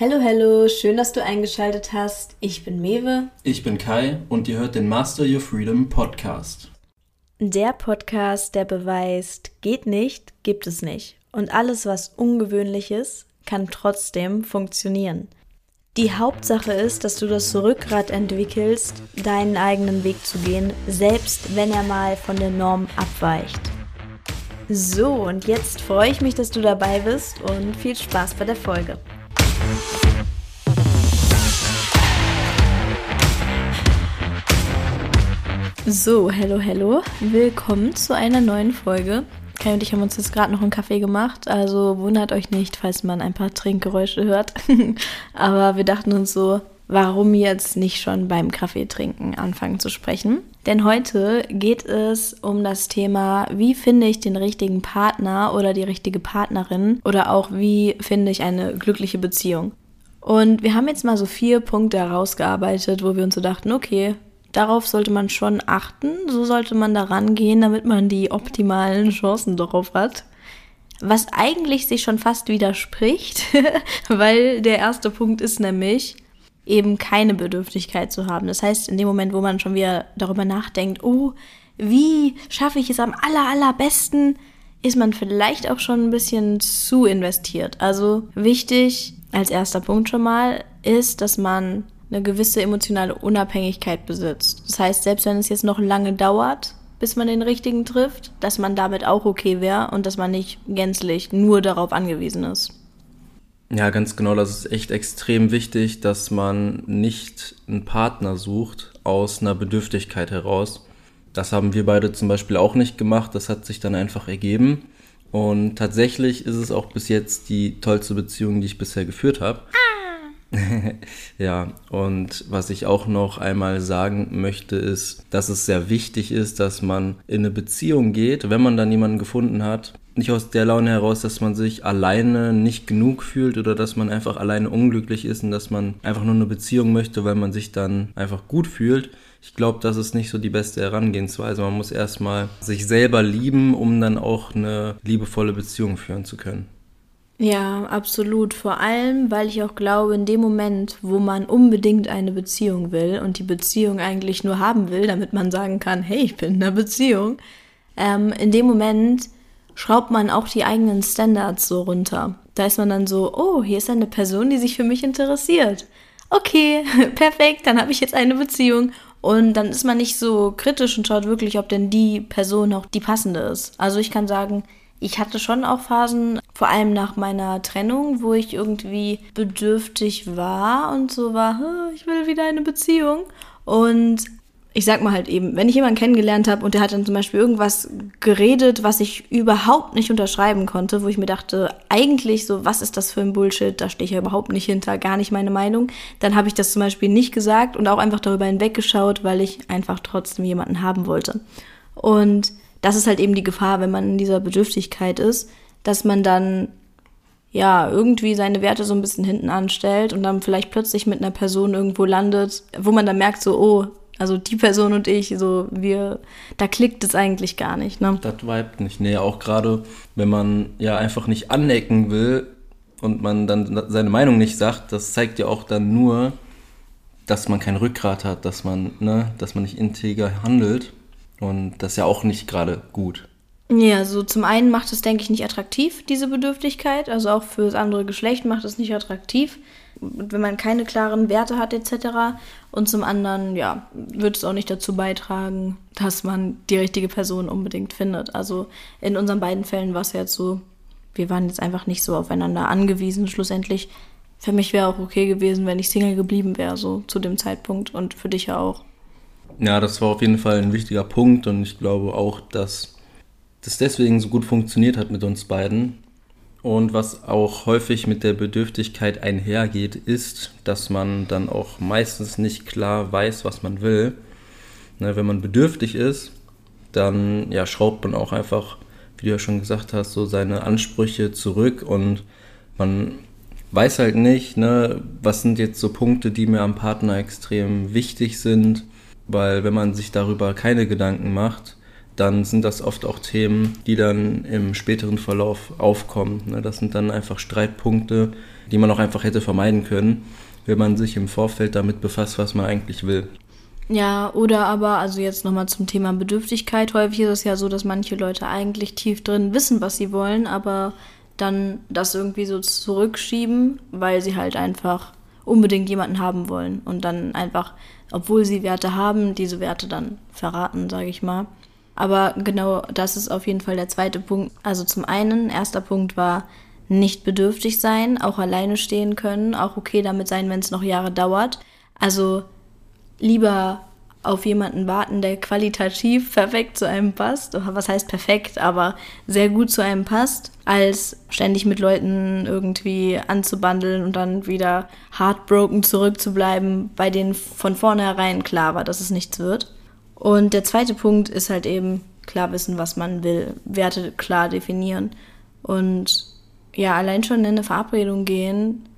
Hallo, hallo, schön, dass du eingeschaltet hast. Ich bin Mewe. Ich bin Kai und ihr hört den Master Your Freedom Podcast. Der Podcast, der beweist, geht nicht, gibt es nicht. Und alles, was ungewöhnlich ist, kann trotzdem funktionieren. Die Hauptsache ist, dass du das Rückgrat entwickelst, deinen eigenen Weg zu gehen, selbst wenn er mal von der Norm abweicht. So, und jetzt freue ich mich, dass du dabei bist und viel Spaß bei der Folge. So, hello, hello. Willkommen zu einer neuen Folge. Kai und ich haben uns jetzt gerade noch einen Kaffee gemacht, also wundert euch nicht, falls man ein paar Trinkgeräusche hört. Aber wir dachten uns so, warum jetzt nicht schon beim Kaffeetrinken anfangen zu sprechen? Denn heute geht es um das Thema, wie finde ich den richtigen Partner oder die richtige Partnerin oder auch wie finde ich eine glückliche Beziehung. Und wir haben jetzt mal so vier Punkte herausgearbeitet, wo wir uns so dachten, okay, darauf sollte man schon achten, so sollte man daran gehen, damit man die optimalen Chancen darauf hat. Was eigentlich sich schon fast widerspricht, weil der erste Punkt ist nämlich, eben keine Bedürftigkeit zu haben. Das heißt, in dem Moment, wo man schon wieder darüber nachdenkt, oh, wie schaffe ich es am aller, allerbesten, ist man vielleicht auch schon ein bisschen zu investiert. Also wichtig als erster Punkt schon mal ist, dass man eine gewisse emotionale Unabhängigkeit besitzt. Das heißt, selbst wenn es jetzt noch lange dauert, bis man den richtigen trifft, dass man damit auch okay wäre und dass man nicht gänzlich nur darauf angewiesen ist. Ja, ganz genau, das ist echt extrem wichtig, dass man nicht einen Partner sucht aus einer Bedürftigkeit heraus. Das haben wir beide zum Beispiel auch nicht gemacht, das hat sich dann einfach ergeben. Und tatsächlich ist es auch bis jetzt die tollste Beziehung, die ich bisher geführt habe. ja, und was ich auch noch einmal sagen möchte, ist, dass es sehr wichtig ist, dass man in eine Beziehung geht, wenn man dann jemanden gefunden hat, nicht aus der Laune heraus, dass man sich alleine nicht genug fühlt oder dass man einfach alleine unglücklich ist und dass man einfach nur eine Beziehung möchte, weil man sich dann einfach gut fühlt. Ich glaube, das ist nicht so die beste Herangehensweise. Man muss erstmal sich selber lieben, um dann auch eine liebevolle Beziehung führen zu können. Ja, absolut. Vor allem, weil ich auch glaube, in dem Moment, wo man unbedingt eine Beziehung will und die Beziehung eigentlich nur haben will, damit man sagen kann, hey, ich bin in einer Beziehung, ähm, in dem Moment schraubt man auch die eigenen Standards so runter. Da ist man dann so, oh, hier ist eine Person, die sich für mich interessiert. Okay, perfekt, dann habe ich jetzt eine Beziehung. Und dann ist man nicht so kritisch und schaut wirklich, ob denn die Person auch die passende ist. Also ich kann sagen, ich hatte schon auch Phasen, vor allem nach meiner Trennung, wo ich irgendwie bedürftig war und so war, ich will wieder eine Beziehung. Und ich sag mal halt eben, wenn ich jemanden kennengelernt habe und der hat dann zum Beispiel irgendwas geredet, was ich überhaupt nicht unterschreiben konnte, wo ich mir dachte, eigentlich so, was ist das für ein Bullshit, da stehe ich ja überhaupt nicht hinter, gar nicht meine Meinung, dann habe ich das zum Beispiel nicht gesagt und auch einfach darüber hinweggeschaut, weil ich einfach trotzdem jemanden haben wollte. Und das ist halt eben die Gefahr, wenn man in dieser Bedürftigkeit ist, dass man dann ja irgendwie seine Werte so ein bisschen hinten anstellt und dann vielleicht plötzlich mit einer Person irgendwo landet, wo man dann merkt so, oh, also die Person und ich, so wir, da klickt es eigentlich gar nicht. Ne? Das vibet nicht. Nee, auch gerade, wenn man ja einfach nicht anecken will und man dann seine Meinung nicht sagt, das zeigt ja auch dann nur, dass man kein Rückgrat hat, dass man, ne, dass man nicht integer handelt. Und das ist ja auch nicht gerade gut. Ja, so zum einen macht es, denke ich, nicht attraktiv, diese Bedürftigkeit. Also auch für das andere Geschlecht macht es nicht attraktiv, wenn man keine klaren Werte hat etc. Und zum anderen, ja, wird es auch nicht dazu beitragen, dass man die richtige Person unbedingt findet. Also in unseren beiden Fällen war es jetzt so, wir waren jetzt einfach nicht so aufeinander angewiesen. Schlussendlich, für mich wäre auch okay gewesen, wenn ich Single geblieben wäre, so zu dem Zeitpunkt und für dich ja auch. Ja, das war auf jeden Fall ein wichtiger Punkt und ich glaube auch, dass das deswegen so gut funktioniert hat mit uns beiden. Und was auch häufig mit der Bedürftigkeit einhergeht, ist, dass man dann auch meistens nicht klar weiß, was man will. Ne, wenn man bedürftig ist, dann ja, schraubt man auch einfach, wie du ja schon gesagt hast, so seine Ansprüche zurück und man weiß halt nicht, ne, was sind jetzt so Punkte, die mir am Partner extrem wichtig sind weil wenn man sich darüber keine Gedanken macht, dann sind das oft auch Themen, die dann im späteren Verlauf aufkommen. Ne? Das sind dann einfach Streitpunkte, die man auch einfach hätte vermeiden können, wenn man sich im Vorfeld damit befasst, was man eigentlich will. Ja, oder aber, also jetzt nochmal zum Thema Bedürftigkeit. Häufig ist es ja so, dass manche Leute eigentlich tief drin wissen, was sie wollen, aber dann das irgendwie so zurückschieben, weil sie halt einfach unbedingt jemanden haben wollen und dann einfach, obwohl sie Werte haben, diese Werte dann verraten, sage ich mal. Aber genau das ist auf jeden Fall der zweite Punkt. Also zum einen, erster Punkt war nicht bedürftig sein, auch alleine stehen können, auch okay damit sein, wenn es noch Jahre dauert. Also lieber auf jemanden warten, der qualitativ perfekt zu einem passt. Was heißt perfekt, aber sehr gut zu einem passt, als ständig mit Leuten irgendwie anzubandeln und dann wieder heartbroken zurückzubleiben, bei denen von vornherein klar war, dass es nichts wird. Und der zweite Punkt ist halt eben klar wissen, was man will, Werte klar definieren. Und ja, allein schon in eine Verabredung gehen,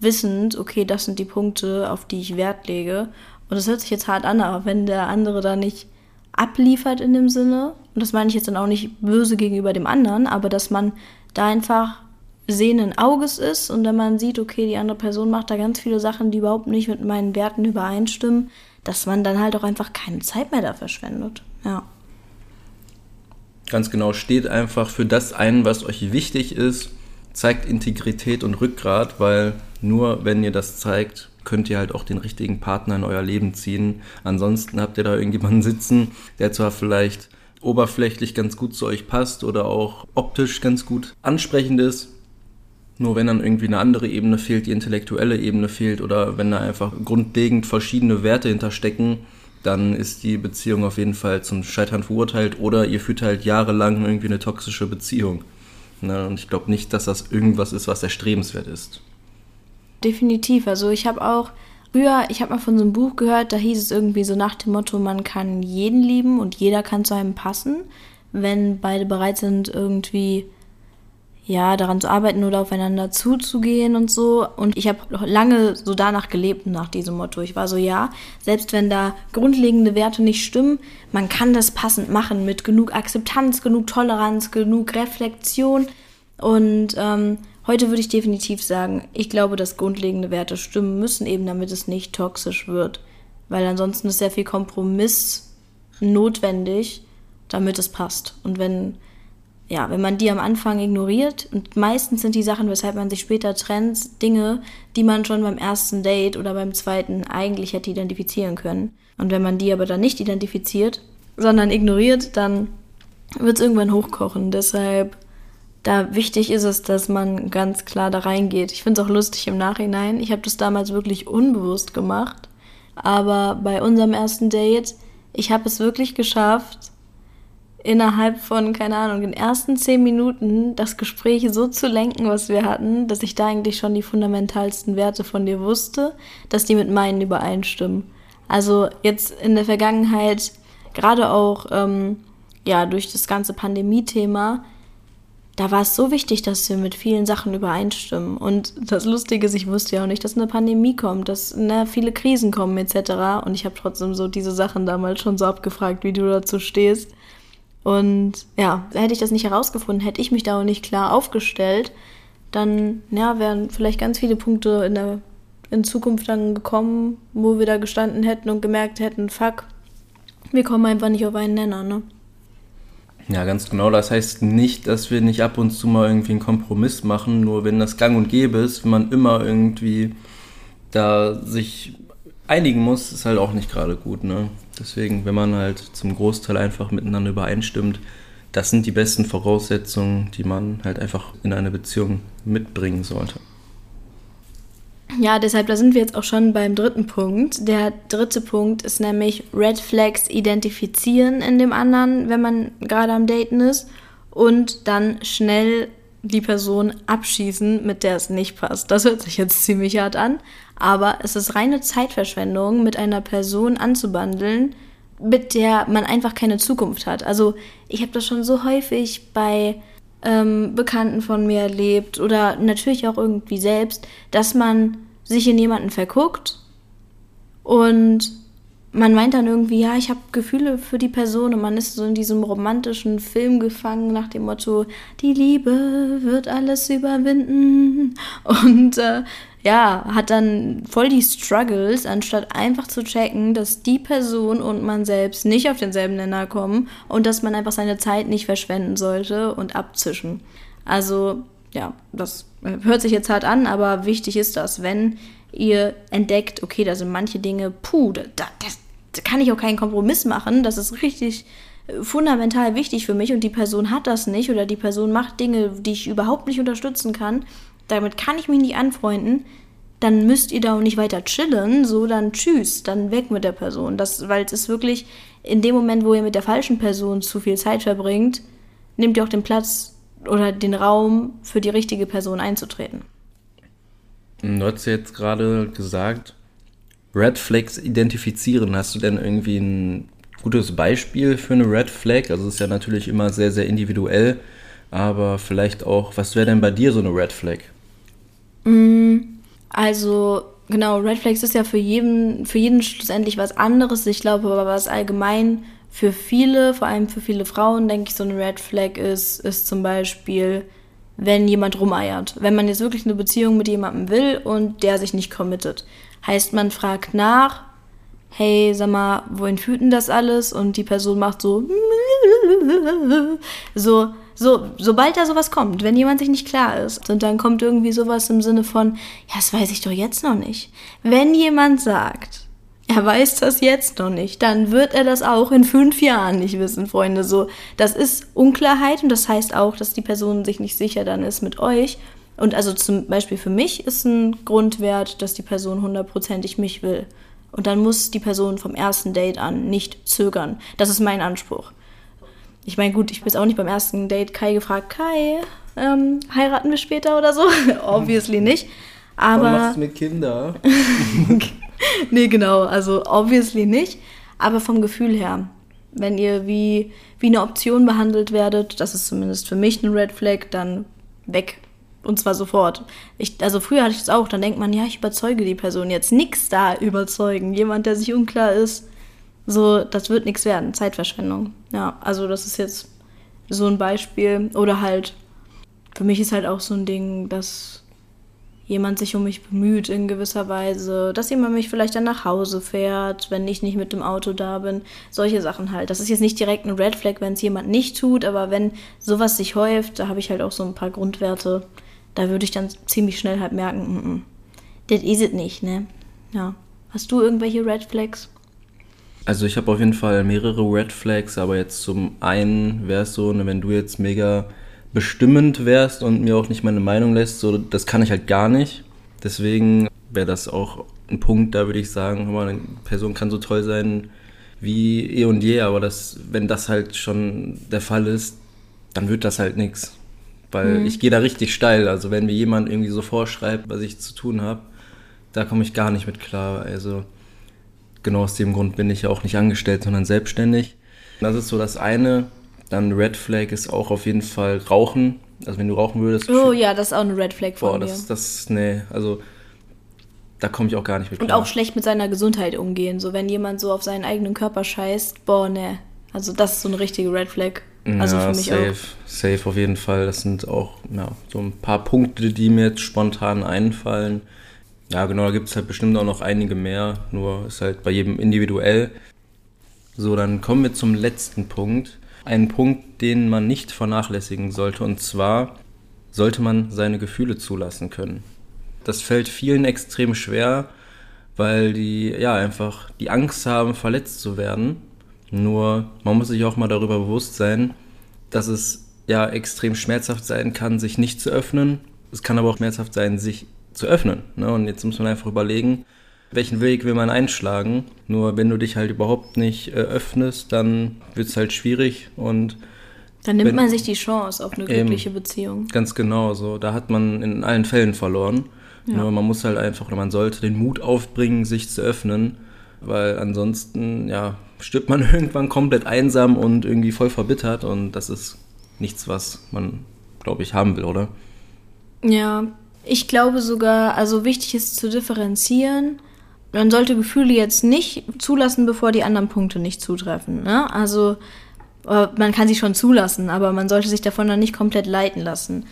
wissend, okay, das sind die Punkte, auf die ich Wert lege und das hört sich jetzt hart an, aber wenn der andere da nicht abliefert in dem Sinne, und das meine ich jetzt dann auch nicht böse gegenüber dem anderen, aber dass man da einfach sehenden Auges ist und wenn man sieht, okay, die andere Person macht da ganz viele Sachen, die überhaupt nicht mit meinen Werten übereinstimmen, dass man dann halt auch einfach keine Zeit mehr da verschwendet. Ja. Ganz genau, steht einfach für das ein, was euch wichtig ist, zeigt Integrität und Rückgrat, weil nur wenn ihr das zeigt, könnt ihr halt auch den richtigen Partner in euer Leben ziehen. Ansonsten habt ihr da irgendjemanden sitzen, der zwar vielleicht oberflächlich ganz gut zu euch passt oder auch optisch ganz gut ansprechend ist. Nur wenn dann irgendwie eine andere Ebene fehlt, die intellektuelle Ebene fehlt oder wenn da einfach grundlegend verschiedene Werte hinterstecken, dann ist die Beziehung auf jeden Fall zum Scheitern verurteilt oder ihr führt halt jahrelang irgendwie eine toxische Beziehung. Ne? Und ich glaube nicht, dass das irgendwas ist, was erstrebenswert ist. Definitiv. Also ich habe auch früher, ich habe mal von so einem Buch gehört, da hieß es irgendwie so nach dem Motto, man kann jeden lieben und jeder kann zu einem passen, wenn beide bereit sind, irgendwie ja, daran zu arbeiten oder aufeinander zuzugehen und so. Und ich habe lange so danach gelebt, nach diesem Motto. Ich war so, ja, selbst wenn da grundlegende Werte nicht stimmen, man kann das passend machen mit genug Akzeptanz, genug Toleranz, genug Reflexion. Und ähm, Heute würde ich definitiv sagen, ich glaube, dass grundlegende Werte stimmen müssen, eben damit es nicht toxisch wird. Weil ansonsten ist sehr viel Kompromiss notwendig, damit es passt. Und wenn, ja, wenn man die am Anfang ignoriert, und meistens sind die Sachen, weshalb man sich später trennt, Dinge, die man schon beim ersten Date oder beim zweiten eigentlich hätte identifizieren können. Und wenn man die aber dann nicht identifiziert, sondern ignoriert, dann wird es irgendwann hochkochen. Deshalb da wichtig ist es, dass man ganz klar da reingeht. Ich finde es auch lustig im Nachhinein. Ich habe das damals wirklich unbewusst gemacht. Aber bei unserem ersten Date, ich habe es wirklich geschafft, innerhalb von, keine Ahnung, den ersten zehn Minuten das Gespräch so zu lenken, was wir hatten, dass ich da eigentlich schon die fundamentalsten Werte von dir wusste, dass die mit meinen übereinstimmen. Also jetzt in der Vergangenheit, gerade auch ähm, ja durch das ganze Pandemie-Thema, da war es so wichtig, dass wir mit vielen Sachen übereinstimmen. Und das Lustige ist, ich wusste ja auch nicht, dass eine Pandemie kommt, dass ne, viele Krisen kommen etc. Und ich habe trotzdem so diese Sachen damals schon so abgefragt, wie du dazu stehst. Und ja, hätte ich das nicht herausgefunden, hätte ich mich da auch nicht klar aufgestellt, dann ja, wären vielleicht ganz viele Punkte in der in Zukunft dann gekommen, wo wir da gestanden hätten und gemerkt hätten, fuck, wir kommen einfach nicht auf einen Nenner, ne? Ja, ganz genau. Das heißt nicht, dass wir nicht ab und zu mal irgendwie einen Kompromiss machen, nur wenn das gang und gäbe ist, wenn man immer irgendwie da sich einigen muss, ist halt auch nicht gerade gut. Ne? Deswegen, wenn man halt zum Großteil einfach miteinander übereinstimmt, das sind die besten Voraussetzungen, die man halt einfach in eine Beziehung mitbringen sollte. Ja, deshalb, da sind wir jetzt auch schon beim dritten Punkt. Der dritte Punkt ist nämlich Red Flags identifizieren in dem anderen, wenn man gerade am Daten ist. Und dann schnell die Person abschießen, mit der es nicht passt. Das hört sich jetzt ziemlich hart an, aber es ist reine Zeitverschwendung, mit einer Person anzubandeln, mit der man einfach keine Zukunft hat. Also ich habe das schon so häufig bei ähm, Bekannten von mir erlebt oder natürlich auch irgendwie selbst, dass man sich in jemanden verguckt und man meint dann irgendwie, ja, ich habe Gefühle für die Person und man ist so in diesem romantischen Film gefangen nach dem Motto, die Liebe wird alles überwinden. Und äh, ja, hat dann voll die Struggles, anstatt einfach zu checken, dass die Person und man selbst nicht auf denselben Nenner kommen und dass man einfach seine Zeit nicht verschwenden sollte und abzischen. Also, ja, das hört sich jetzt hart an, aber wichtig ist das, wenn ihr entdeckt, okay, da sind manche Dinge, puh, da, das, da kann ich auch keinen Kompromiss machen, das ist richtig äh, fundamental wichtig für mich und die Person hat das nicht oder die Person macht Dinge, die ich überhaupt nicht unterstützen kann, damit kann ich mich nicht anfreunden, dann müsst ihr da auch nicht weiter chillen, so dann tschüss, dann weg mit der Person. Das, weil es ist wirklich in dem Moment, wo ihr mit der falschen Person zu viel Zeit verbringt, nehmt ihr auch den Platz oder den Raum für die richtige Person einzutreten. Du hast jetzt gerade gesagt, Red Flags identifizieren. Hast du denn irgendwie ein gutes Beispiel für eine Red Flag? Also es ist ja natürlich immer sehr, sehr individuell, aber vielleicht auch, was wäre denn bei dir so eine Red Flag? Mm, also genau, Red Flags ist ja für jeden, für jeden schlussendlich was anderes. Ich glaube aber, was allgemein für viele, vor allem für viele Frauen, denke ich, so eine Red Flag ist, ist zum Beispiel, wenn jemand rumeiert. Wenn man jetzt wirklich eine Beziehung mit jemandem will und der sich nicht committet. Heißt, man fragt nach, hey, sag mal, wohin führt denn das alles? Und die Person macht so, so, so, sobald da sowas kommt, wenn jemand sich nicht klar ist, und dann kommt irgendwie sowas im Sinne von, ja, das weiß ich doch jetzt noch nicht. Wenn jemand sagt, er weiß das jetzt noch nicht, dann wird er das auch in fünf Jahren nicht wissen, Freunde. So, das ist Unklarheit und das heißt auch, dass die Person sich nicht sicher dann ist mit euch. Und also zum Beispiel für mich ist ein Grundwert, dass die Person hundertprozentig mich will. Und dann muss die Person vom ersten Date an nicht zögern. Das ist mein Anspruch. Ich meine, gut, ich bin jetzt auch nicht beim ersten Date Kai gefragt, Kai, ähm, heiraten wir später oder so? Obviously nicht. Aber. Was machst du mit Kinder? nee, genau. Also obviously nicht. Aber vom Gefühl her, wenn ihr wie, wie eine Option behandelt werdet, das ist zumindest für mich eine Red Flag, dann weg. Und zwar sofort. Ich, also früher hatte ich das auch, dann denkt man, ja, ich überzeuge die Person jetzt. Nix da überzeugen. Jemand, der sich unklar ist, so, das wird nichts werden. Zeitverschwendung. Ja, also das ist jetzt so ein Beispiel. Oder halt, für mich ist halt auch so ein Ding, dass jemand sich um mich bemüht in gewisser Weise, dass jemand mich vielleicht dann nach Hause fährt, wenn ich nicht mit dem Auto da bin. Solche Sachen halt. Das ist jetzt nicht direkt ein Red Flag, wenn es jemand nicht tut, aber wenn sowas sich häuft, da habe ich halt auch so ein paar Grundwerte. Da würde ich dann ziemlich schnell halt merken, mm -mm, das is it nicht, ne? Ja. Hast du irgendwelche Red Flags? Also ich habe auf jeden Fall mehrere Red Flags, aber jetzt zum einen wäre es so, ne, wenn du jetzt mega bestimmend wärst und mir auch nicht meine Meinung lässt, so, das kann ich halt gar nicht. Deswegen wäre das auch ein Punkt, da würde ich sagen, mal, eine Person kann so toll sein wie eh und je, aber das, wenn das halt schon der Fall ist, dann wird das halt nichts. Weil mhm. ich gehe da richtig steil. Also wenn mir jemand irgendwie so vorschreibt, was ich zu tun habe, da komme ich gar nicht mit klar. Also genau aus dem Grund bin ich ja auch nicht angestellt, sondern selbstständig. Das ist so das eine. Dann Red Flag ist auch auf jeden Fall Rauchen. Also wenn du rauchen würdest. Oh ja, das ist auch eine Red Flag von boah, das, mir. Das, nee, also da komme ich auch gar nicht mit. Und auch schlecht mit seiner Gesundheit umgehen. So wenn jemand so auf seinen eigenen Körper scheißt, boah, ne. Also das ist so eine richtige Red Flag. Also ja, für mich safe, auch. Safe auf jeden Fall. Das sind auch ja, so ein paar Punkte, die mir jetzt spontan einfallen. Ja, genau, da gibt es halt bestimmt auch noch einige mehr, nur ist halt bei jedem individuell. So, dann kommen wir zum letzten Punkt einen Punkt, den man nicht vernachlässigen sollte. Und zwar sollte man seine Gefühle zulassen können. Das fällt vielen extrem schwer, weil die ja einfach die Angst haben, verletzt zu werden. Nur man muss sich auch mal darüber bewusst sein, dass es ja extrem schmerzhaft sein kann, sich nicht zu öffnen. Es kann aber auch schmerzhaft sein, sich zu öffnen. Ne? Und jetzt muss man einfach überlegen, welchen Weg will man einschlagen. Nur wenn du dich halt überhaupt nicht äh, öffnest, dann wird es halt schwierig und dann nimmt wenn, man sich die Chance auf eine glückliche eben, Beziehung. Ganz genau, so. Da hat man in allen Fällen verloren. Ja. Nur man muss halt einfach, oder man sollte den Mut aufbringen, sich zu öffnen, weil ansonsten, ja, stirbt man irgendwann komplett einsam und irgendwie voll verbittert und das ist nichts, was man, glaube ich, haben will, oder? Ja, ich glaube sogar, also wichtig ist zu differenzieren man sollte Gefühle jetzt nicht zulassen, bevor die anderen Punkte nicht zutreffen. Ne? Also äh, man kann sie schon zulassen, aber man sollte sich davon dann nicht komplett leiten lassen.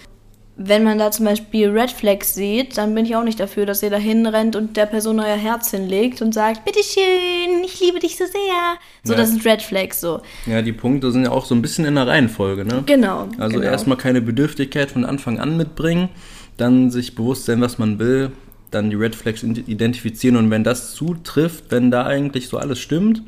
Wenn man da zum Beispiel Red Flags sieht, dann bin ich auch nicht dafür, dass ihr da hinrennt und der Person euer Herz hinlegt und sagt, bitteschön, ich liebe dich so sehr. So, ja. das sind Red Flags so. Ja, die Punkte sind ja auch so ein bisschen in der Reihenfolge, ne? Genau. Also genau. erstmal keine Bedürftigkeit von Anfang an mitbringen, dann sich bewusst sein, was man will, dann die Red Flags identifizieren und wenn das zutrifft, wenn da eigentlich so alles stimmt,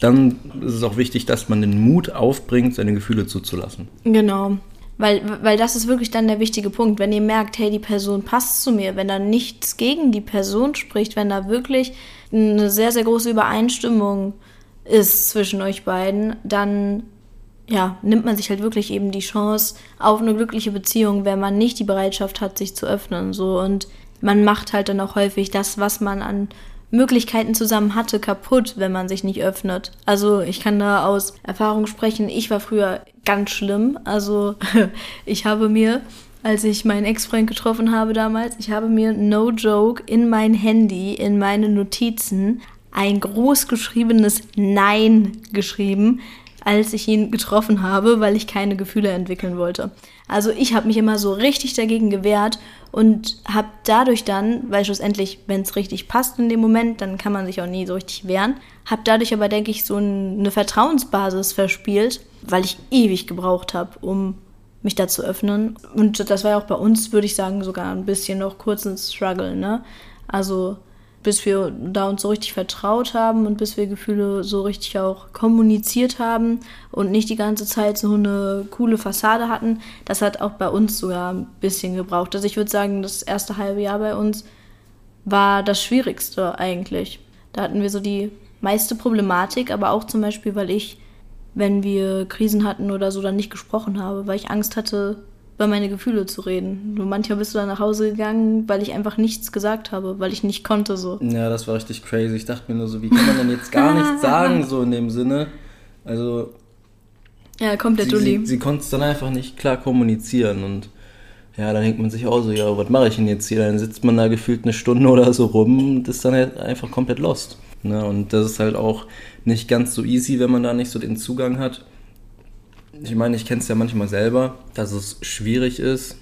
dann ist es auch wichtig, dass man den Mut aufbringt, seine Gefühle zuzulassen. Genau. Weil, weil das ist wirklich dann der wichtige Punkt. Wenn ihr merkt, hey, die Person passt zu mir, wenn da nichts gegen die Person spricht, wenn da wirklich eine sehr, sehr große Übereinstimmung ist zwischen euch beiden, dann ja, nimmt man sich halt wirklich eben die Chance auf eine glückliche Beziehung, wenn man nicht die Bereitschaft hat, sich zu öffnen. So. Und man macht halt dann auch häufig das, was man an Möglichkeiten zusammen hatte, kaputt, wenn man sich nicht öffnet. Also ich kann da aus Erfahrung sprechen, ich war früher ganz schlimm. Also ich habe mir, als ich meinen Ex-Freund getroffen habe damals, ich habe mir no joke in mein Handy, in meine Notizen ein groß geschriebenes Nein geschrieben, als ich ihn getroffen habe, weil ich keine Gefühle entwickeln wollte. Also ich habe mich immer so richtig dagegen gewehrt und habe dadurch dann, weil schlussendlich, wenn es richtig passt in dem Moment, dann kann man sich auch nie so richtig wehren, habe dadurch aber, denke ich, so eine Vertrauensbasis verspielt, weil ich ewig gebraucht habe, um mich da zu öffnen. Und das war ja auch bei uns, würde ich sagen, sogar ein bisschen noch kurz ein Struggle, ne? Also bis wir da uns so richtig vertraut haben und bis wir Gefühle so richtig auch kommuniziert haben und nicht die ganze Zeit so eine coole Fassade hatten. Das hat auch bei uns sogar ein bisschen gebraucht. Also ich würde sagen, das erste halbe Jahr bei uns war das Schwierigste eigentlich. Da hatten wir so die meiste Problematik, aber auch zum Beispiel, weil ich, wenn wir Krisen hatten oder so, dann nicht gesprochen habe, weil ich Angst hatte, über meine Gefühle zu reden. Nur manchmal bist du dann nach Hause gegangen, weil ich einfach nichts gesagt habe, weil ich nicht konnte so. Ja, das war richtig crazy. Ich dachte mir nur so, wie kann man denn jetzt gar nichts sagen, so in dem Sinne? Also. Ja, komplett sie, sie, sie konnte es dann einfach nicht klar kommunizieren und ja, dann hängt man sich auch so, ja, was mache ich denn jetzt hier? Dann sitzt man da gefühlt eine Stunde oder so rum und ist dann halt einfach komplett lost. Ne? Und das ist halt auch nicht ganz so easy, wenn man da nicht so den Zugang hat ich meine, ich kenne es ja manchmal selber, dass es schwierig ist,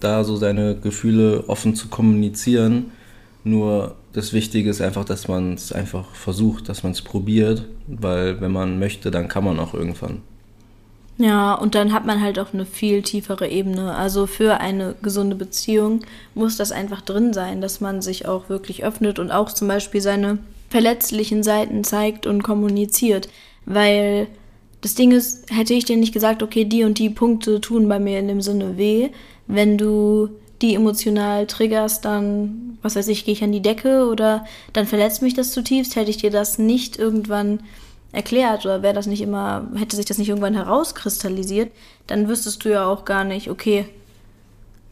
da so seine Gefühle offen zu kommunizieren. Nur das Wichtige ist einfach, dass man es einfach versucht, dass man es probiert, weil wenn man möchte, dann kann man auch irgendwann. Ja, und dann hat man halt auch eine viel tiefere Ebene. Also für eine gesunde Beziehung muss das einfach drin sein, dass man sich auch wirklich öffnet und auch zum Beispiel seine verletzlichen Seiten zeigt und kommuniziert. Weil das Ding ist, hätte ich dir nicht gesagt, okay, die und die Punkte tun bei mir in dem Sinne weh, wenn du die emotional triggerst, dann, was weiß ich, gehe ich an die Decke oder dann verletzt mich das zutiefst, hätte ich dir das nicht irgendwann erklärt oder wäre das nicht immer, hätte sich das nicht irgendwann herauskristallisiert, dann wüsstest du ja auch gar nicht, okay,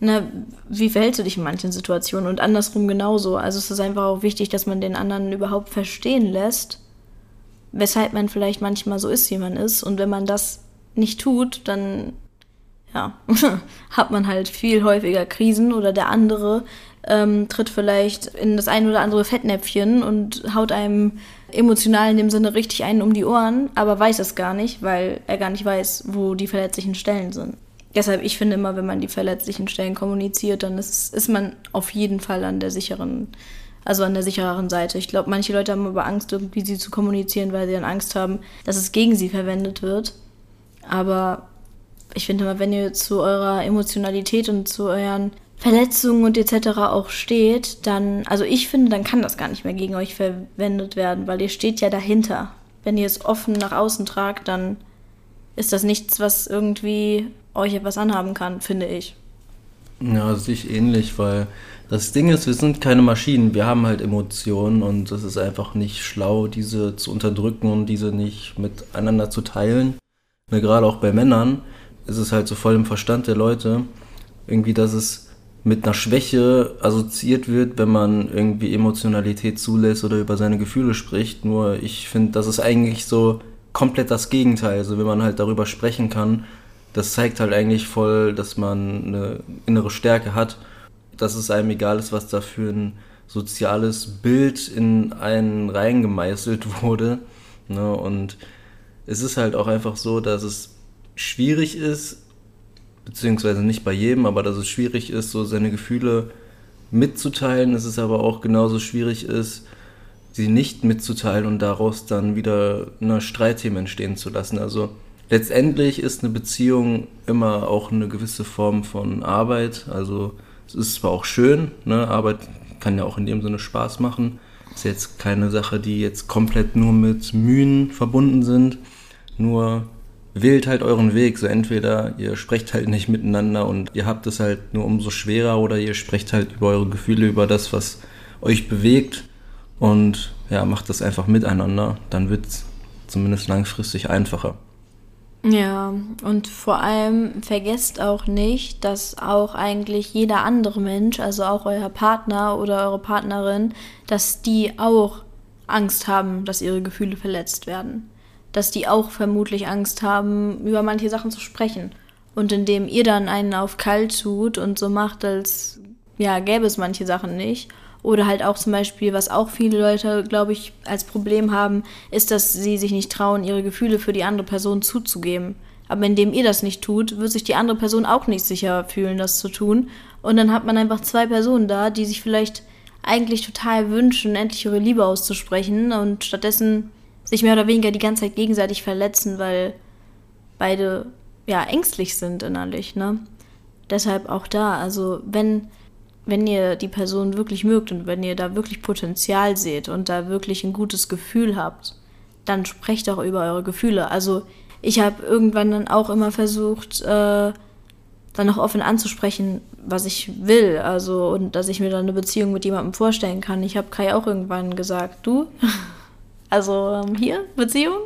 na, wie verhältst du dich in manchen Situationen und andersrum genauso. Also es ist einfach auch wichtig, dass man den anderen überhaupt verstehen lässt weshalb man vielleicht manchmal so ist, wie man ist. Und wenn man das nicht tut, dann ja, hat man halt viel häufiger Krisen oder der andere ähm, tritt vielleicht in das ein oder andere Fettnäpfchen und haut einem emotional in dem Sinne richtig einen um die Ohren, aber weiß es gar nicht, weil er gar nicht weiß, wo die verletzlichen Stellen sind. Deshalb, ich finde immer, wenn man die verletzlichen Stellen kommuniziert, dann ist, ist man auf jeden Fall an der sicheren also an der sichereren Seite. Ich glaube, manche Leute haben aber Angst, irgendwie sie zu kommunizieren, weil sie dann Angst haben, dass es gegen sie verwendet wird. Aber ich finde mal, wenn ihr zu eurer Emotionalität und zu euren Verletzungen und etc. auch steht, dann, also ich finde, dann kann das gar nicht mehr gegen euch verwendet werden, weil ihr steht ja dahinter. Wenn ihr es offen nach außen tragt, dann ist das nichts, was irgendwie euch etwas anhaben kann, finde ich. Ja, sehe ich ähnlich, weil das Ding ist, wir sind keine Maschinen, wir haben halt Emotionen und es ist einfach nicht schlau, diese zu unterdrücken und diese nicht miteinander zu teilen. Ne, gerade auch bei Männern ist es halt so voll im Verstand der Leute, irgendwie, dass es mit einer Schwäche assoziiert wird, wenn man irgendwie Emotionalität zulässt oder über seine Gefühle spricht. Nur ich finde, das ist eigentlich so komplett das Gegenteil. Also wenn man halt darüber sprechen kann, das zeigt halt eigentlich voll, dass man eine innere Stärke hat, dass es einem egal ist, was da für ein soziales Bild in einen reingemeißelt wurde. Ne? Und es ist halt auch einfach so, dass es schwierig ist, beziehungsweise nicht bei jedem, aber dass es schwierig ist, so seine Gefühle mitzuteilen. Es ist aber auch genauso schwierig ist, sie nicht mitzuteilen und daraus dann wieder eine Streitthemen entstehen zu lassen. Also letztendlich ist eine Beziehung immer auch eine gewisse Form von Arbeit. Also es ist zwar auch schön, ne? Arbeit kann ja auch in dem Sinne Spaß machen. Ist jetzt keine Sache, die jetzt komplett nur mit Mühen verbunden sind. Nur wählt halt euren Weg. So entweder ihr sprecht halt nicht miteinander und ihr habt es halt nur umso schwerer oder ihr sprecht halt über eure Gefühle, über das, was euch bewegt und ja, macht das einfach miteinander. Dann wird es zumindest langfristig einfacher. Ja, und vor allem vergesst auch nicht, dass auch eigentlich jeder andere Mensch, also auch euer Partner oder eure Partnerin, dass die auch Angst haben, dass ihre Gefühle verletzt werden dass die auch vermutlich Angst haben, über manche Sachen zu sprechen. Und indem ihr dann einen auf kalt tut und so macht, als ja, gäbe es manche Sachen nicht. Oder halt auch zum Beispiel, was auch viele Leute, glaube ich, als Problem haben, ist, dass sie sich nicht trauen, ihre Gefühle für die andere Person zuzugeben. Aber indem ihr das nicht tut, wird sich die andere Person auch nicht sicher fühlen, das zu tun. Und dann hat man einfach zwei Personen da, die sich vielleicht eigentlich total wünschen, endlich ihre Liebe auszusprechen und stattdessen sich mehr oder weniger die ganze Zeit gegenseitig verletzen, weil beide ja ängstlich sind innerlich, ne? Deshalb auch da, also wenn wenn ihr die Person wirklich mögt und wenn ihr da wirklich Potenzial seht und da wirklich ein gutes Gefühl habt, dann sprecht auch über eure Gefühle. Also ich habe irgendwann dann auch immer versucht, äh, dann auch offen anzusprechen, was ich will. Also und dass ich mir dann eine Beziehung mit jemandem vorstellen kann. Ich habe Kai auch irgendwann gesagt, du, also ähm, hier, Beziehung.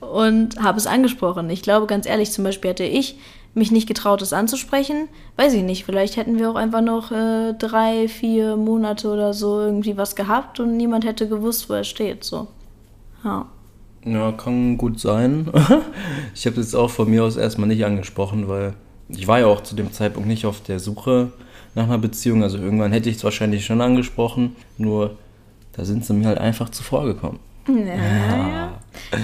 Und habe es angesprochen. Ich glaube, ganz ehrlich, zum Beispiel hätte ich mich nicht getraut, es anzusprechen. Weiß ich nicht. Vielleicht hätten wir auch einfach noch äh, drei, vier Monate oder so irgendwie was gehabt und niemand hätte gewusst, wo er steht. So. Ja. Ja, kann gut sein. ich habe es auch von mir aus erstmal nicht angesprochen, weil ich war ja auch zu dem Zeitpunkt nicht auf der Suche nach einer Beziehung. Also irgendwann hätte ich es wahrscheinlich schon angesprochen, nur da sind sie mir halt einfach zuvor gekommen. Ja, ja.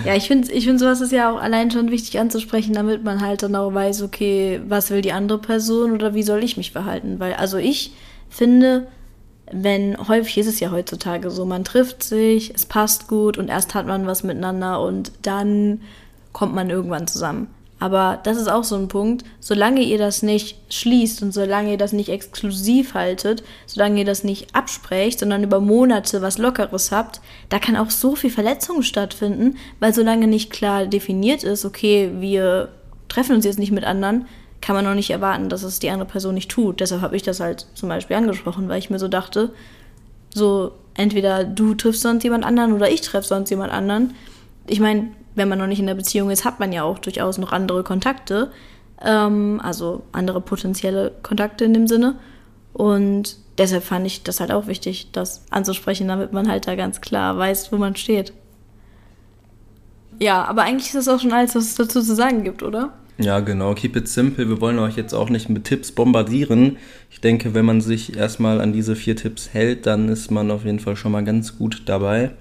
Ja ich finde ich find sowas ist ja auch allein schon wichtig anzusprechen, damit man halt dann auch weiß, okay, was will die andere Person oder wie soll ich mich verhalten? Weil, also ich finde, wenn häufig ist es ja heutzutage so, man trifft sich, es passt gut und erst hat man was miteinander und dann kommt man irgendwann zusammen. Aber das ist auch so ein Punkt, solange ihr das nicht schließt und solange ihr das nicht exklusiv haltet, solange ihr das nicht absprecht, sondern über Monate was Lockeres habt, da kann auch so viel Verletzung stattfinden, weil solange nicht klar definiert ist, okay, wir treffen uns jetzt nicht mit anderen, kann man auch nicht erwarten, dass es die andere Person nicht tut. Deshalb habe ich das halt zum Beispiel angesprochen, weil ich mir so dachte, so entweder du triffst sonst jemand anderen oder ich treffe sonst jemand anderen. Ich meine, wenn man noch nicht in der Beziehung ist, hat man ja auch durchaus noch andere Kontakte, ähm, also andere potenzielle Kontakte in dem Sinne. Und deshalb fand ich das halt auch wichtig, das anzusprechen, damit man halt da ganz klar weiß, wo man steht. Ja, aber eigentlich ist das auch schon alles, was es dazu zu sagen gibt, oder? Ja, genau. Keep it simple. Wir wollen euch jetzt auch nicht mit Tipps bombardieren. Ich denke, wenn man sich erstmal an diese vier Tipps hält, dann ist man auf jeden Fall schon mal ganz gut dabei.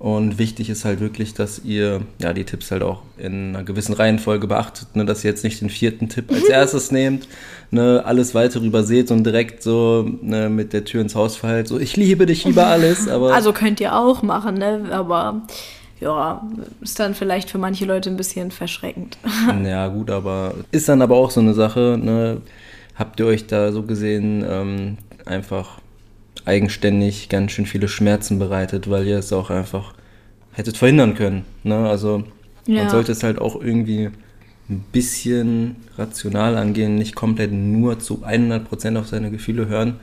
Und wichtig ist halt wirklich, dass ihr ja die Tipps halt auch in einer gewissen Reihenfolge beachtet, ne, dass ihr jetzt nicht den vierten Tipp als erstes nehmt, ne, alles weitere überseht und direkt so ne, mit der Tür ins Haus verhält, so ich liebe dich über alles. Aber also könnt ihr auch machen, ne? Aber ja, ist dann vielleicht für manche Leute ein bisschen verschreckend. Ja, gut, aber ist dann aber auch so eine Sache, ne? Habt ihr euch da so gesehen ähm, einfach eigenständig ganz schön viele Schmerzen bereitet, weil ihr es auch einfach hättet verhindern können. Ne? Also ja. man sollte es halt auch irgendwie ein bisschen rational angehen, nicht komplett nur zu 100% auf seine Gefühle hören.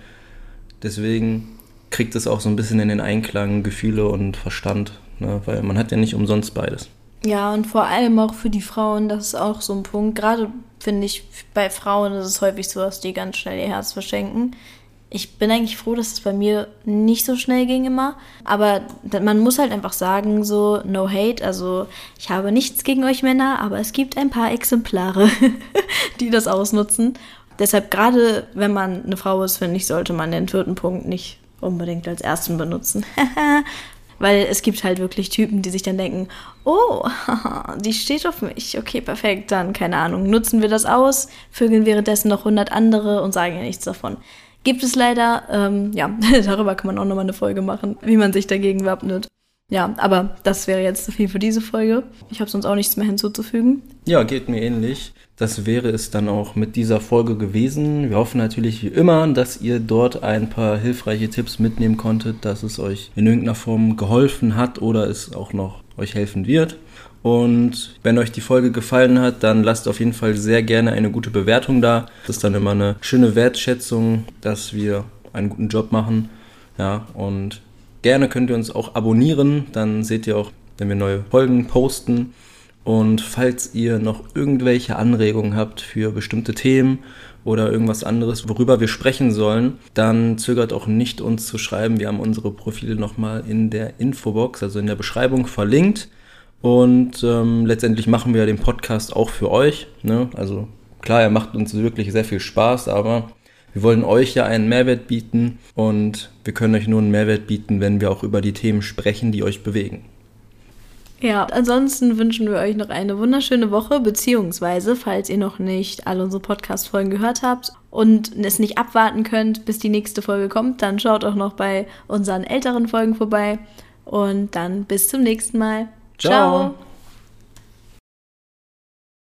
Deswegen kriegt es auch so ein bisschen in den Einklang Gefühle und Verstand, ne? weil man hat ja nicht umsonst beides. Ja, und vor allem auch für die Frauen, das ist auch so ein Punkt. Gerade finde ich, bei Frauen ist es häufig so, dass die ganz schnell ihr Herz verschenken ich bin eigentlich froh, dass es bei mir nicht so schnell ging immer. Aber man muss halt einfach sagen, so, no hate. Also, ich habe nichts gegen euch Männer, aber es gibt ein paar Exemplare, die das ausnutzen. Deshalb, gerade wenn man eine Frau ist, finde ich, sollte man den vierten Punkt nicht unbedingt als ersten benutzen. Weil es gibt halt wirklich Typen, die sich dann denken, oh, die steht auf mich. Okay, perfekt, dann keine Ahnung. Nutzen wir das aus, vögeln währenddessen noch 100 andere und sagen ja nichts davon. Gibt es leider, ähm, ja, darüber kann man auch nochmal eine Folge machen, wie man sich dagegen wappnet. Ja, aber das wäre jetzt zu viel für diese Folge. Ich habe sonst auch nichts mehr hinzuzufügen. Ja, geht mir ähnlich. Das wäre es dann auch mit dieser Folge gewesen. Wir hoffen natürlich wie immer, dass ihr dort ein paar hilfreiche Tipps mitnehmen konntet, dass es euch in irgendeiner Form geholfen hat oder es auch noch euch helfen wird. Und wenn euch die Folge gefallen hat, dann lasst auf jeden Fall sehr gerne eine gute Bewertung da. Das ist dann immer eine schöne Wertschätzung, dass wir einen guten Job machen. Ja, und Gerne könnt ihr uns auch abonnieren, dann seht ihr auch, wenn wir neue Folgen posten. Und falls ihr noch irgendwelche Anregungen habt für bestimmte Themen oder irgendwas anderes, worüber wir sprechen sollen, dann zögert auch nicht, uns zu schreiben. Wir haben unsere Profile nochmal in der Infobox, also in der Beschreibung verlinkt. Und ähm, letztendlich machen wir den Podcast auch für euch. Ne? Also klar, er macht uns wirklich sehr viel Spaß, aber wir wollen euch ja einen Mehrwert bieten und wir können euch nur einen Mehrwert bieten, wenn wir auch über die Themen sprechen, die euch bewegen. Ja, ansonsten wünschen wir euch noch eine wunderschöne Woche, beziehungsweise, falls ihr noch nicht alle unsere Podcast-Folgen gehört habt und es nicht abwarten könnt, bis die nächste Folge kommt, dann schaut auch noch bei unseren älteren Folgen vorbei. Und dann bis zum nächsten Mal. Ciao. Ciao.